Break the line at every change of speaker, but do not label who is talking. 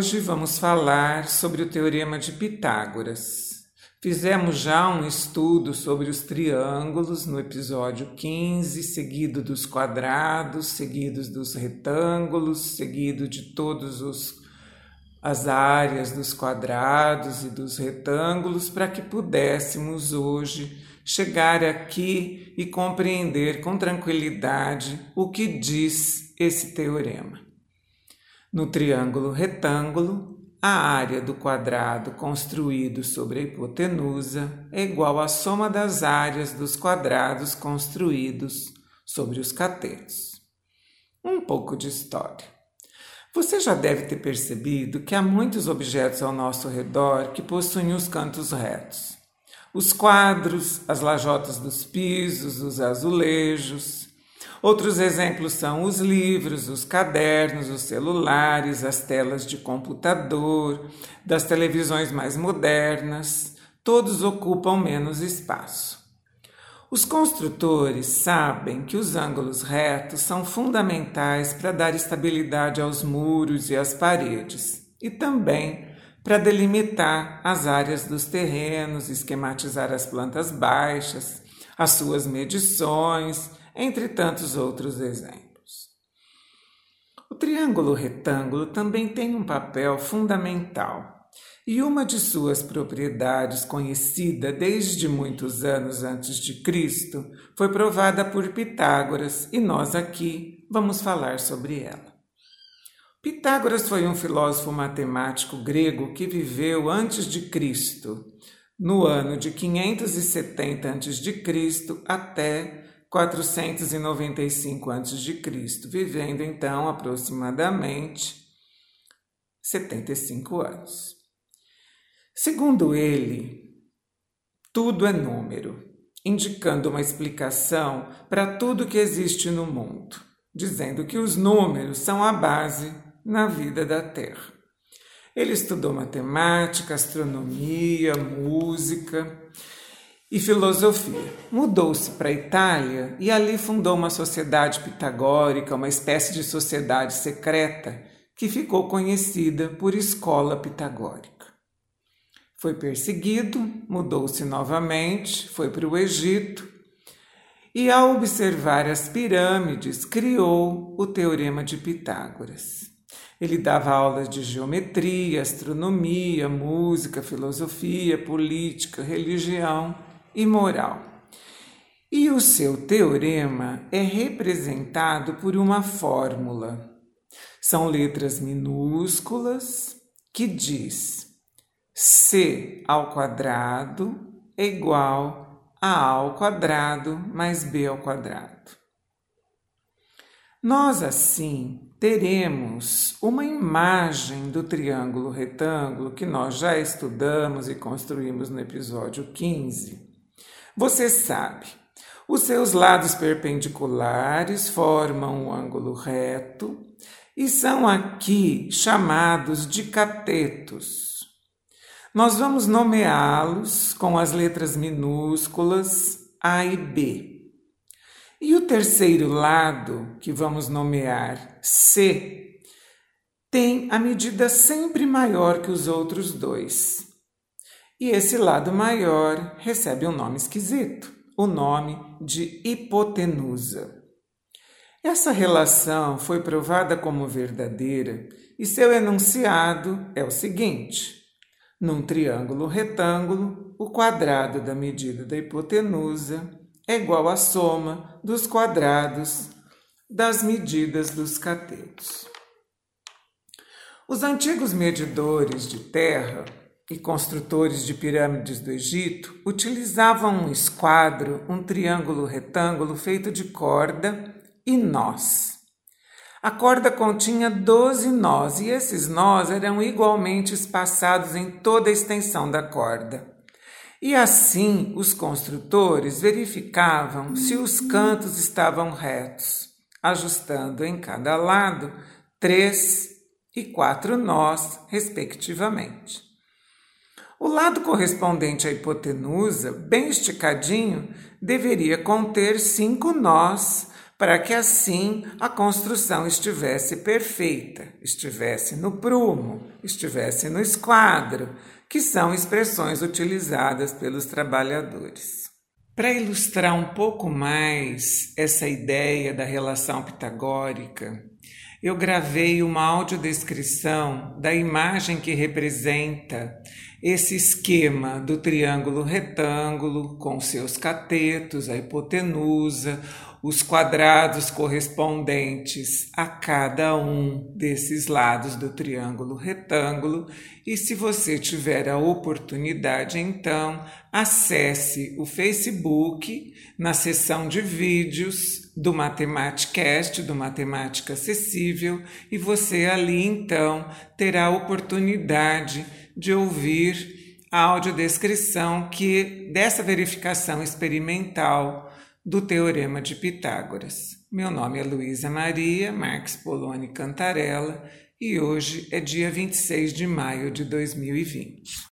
Hoje vamos falar sobre o Teorema de Pitágoras. Fizemos já um estudo sobre os triângulos no episódio 15, seguido dos quadrados, seguidos dos retângulos, seguido de todos os as áreas dos quadrados e dos retângulos para que pudéssemos hoje chegar aqui e compreender com tranquilidade o que diz esse teorema. No triângulo retângulo, a área do quadrado construído sobre a hipotenusa é igual à soma das áreas dos quadrados construídos sobre os catetos. Um pouco de história. Você já deve ter percebido que há muitos objetos ao nosso redor que possuem os cantos retos. Os quadros, as lajotas dos pisos, os azulejos, Outros exemplos são os livros, os cadernos, os celulares, as telas de computador, das televisões mais modernas, todos ocupam menos espaço. Os construtores sabem que os ângulos retos são fundamentais para dar estabilidade aos muros e às paredes, e também para delimitar as áreas dos terrenos, esquematizar as plantas baixas, as suas medições entre tantos outros exemplos. O triângulo retângulo também tem um papel fundamental. E uma de suas propriedades, conhecida desde muitos anos antes de Cristo, foi provada por Pitágoras e nós aqui vamos falar sobre ela. Pitágoras foi um filósofo matemático grego que viveu antes de Cristo, no ano de 570 a.C. até 495 a.C., vivendo então aproximadamente 75 anos. Segundo ele, tudo é número, indicando uma explicação para tudo que existe no mundo, dizendo que os números são a base na vida da Terra. Ele estudou matemática, astronomia, música e filosofia. Mudou-se para a Itália e ali fundou uma sociedade pitagórica, uma espécie de sociedade secreta que ficou conhecida por Escola Pitagórica. Foi perseguido, mudou-se novamente, foi para o Egito e, ao observar as pirâmides, criou o Teorema de Pitágoras. Ele dava aulas de geometria, astronomia, música, filosofia, política, religião e moral. E o seu teorema é representado por uma fórmula. São letras minúsculas que diz c ao quadrado é igual a a ao quadrado mais b ao quadrado. Nós assim teremos uma imagem do triângulo retângulo que nós já estudamos e construímos no episódio 15 você sabe, os seus lados perpendiculares formam um ângulo reto e são aqui chamados de catetos. Nós vamos nomeá-los com as letras minúsculas A e B. E o terceiro lado, que vamos nomear C, tem a medida sempre maior que os outros dois. E esse lado maior recebe um nome esquisito, o nome de hipotenusa. Essa relação foi provada como verdadeira e seu enunciado é o seguinte: num triângulo retângulo, o quadrado da medida da hipotenusa é igual à soma dos quadrados das medidas dos catetos. Os antigos medidores de terra e construtores de pirâmides do Egito utilizavam um esquadro, um triângulo retângulo feito de corda e nós. A corda continha 12 nós e esses nós eram igualmente espaçados em toda a extensão da corda. E assim os construtores verificavam se os cantos estavam retos, ajustando em cada lado três e quatro nós, respectivamente. O lado correspondente à hipotenusa, bem esticadinho, deveria conter cinco nós para que assim a construção estivesse perfeita, estivesse no prumo, estivesse no esquadro, que são expressões utilizadas pelos trabalhadores. Para ilustrar um pouco mais essa ideia da relação pitagórica, eu gravei uma audiodescrição da imagem que representa esse esquema do triângulo retângulo com seus catetos, a hipotenusa, os quadrados correspondentes a cada um desses lados do triângulo retângulo. E se você tiver a oportunidade, então, acesse o Facebook na seção de vídeos do Matematicast, do Matemática Acessível, e você ali então terá a oportunidade de ouvir a audiodescrição que dessa verificação experimental do Teorema de Pitágoras. Meu nome é Luísa Maria Marques Poloni Cantarella e hoje é dia 26 de maio de 2020.